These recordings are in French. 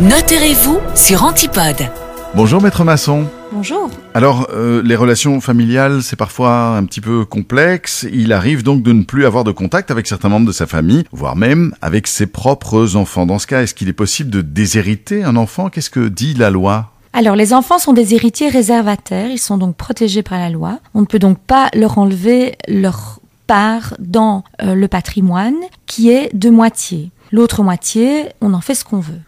Notez-vous sur Antipode. Bonjour maître maçon. Bonjour. Alors, euh, les relations familiales, c'est parfois un petit peu complexe. Il arrive donc de ne plus avoir de contact avec certains membres de sa famille, voire même avec ses propres enfants. Dans ce cas, est-ce qu'il est possible de déshériter un enfant? Qu'est-ce que dit la loi? Alors, les enfants sont des héritiers réservataires, ils sont donc protégés par la loi. On ne peut donc pas leur enlever leur part dans euh, le patrimoine qui est de moitié. L'autre moitié, on en fait ce qu'on veut.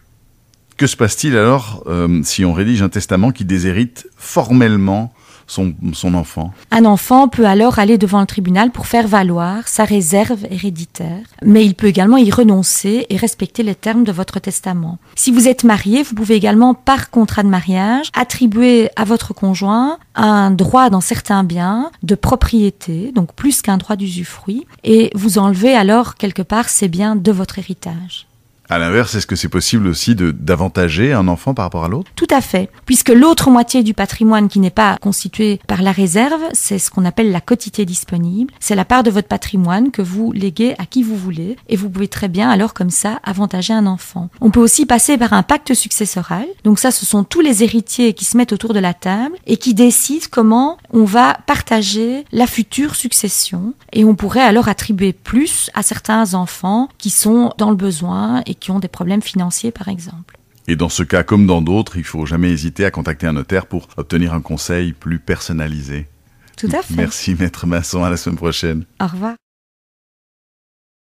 Que se passe-t-il alors euh, si on rédige un testament qui déshérite formellement son, son enfant? Un enfant peut alors aller devant le tribunal pour faire valoir sa réserve héréditaire, mais il peut également y renoncer et respecter les termes de votre testament. Si vous êtes marié, vous pouvez également, par contrat de mariage, attribuer à votre conjoint un droit dans certains biens de propriété, donc plus qu'un droit d'usufruit, et vous enlevez alors quelque part ces biens de votre héritage. À l'inverse, est-ce que c'est possible aussi d'avantager un enfant par rapport à l'autre? Tout à fait, puisque l'autre moitié du patrimoine qui n'est pas constituée par la réserve, c'est ce qu'on appelle la quotité disponible. C'est la part de votre patrimoine que vous léguez à qui vous voulez, et vous pouvez très bien alors comme ça avantager un enfant. On peut aussi passer par un pacte successoral. Donc ça, ce sont tous les héritiers qui se mettent autour de la table et qui décident comment on va partager la future succession, et on pourrait alors attribuer plus à certains enfants qui sont dans le besoin qui ont des problèmes financiers, par exemple. Et dans ce cas, comme dans d'autres, il faut jamais hésiter à contacter un notaire pour obtenir un conseil plus personnalisé. Tout à fait. Merci maître maçon, à la semaine prochaine. Au revoir.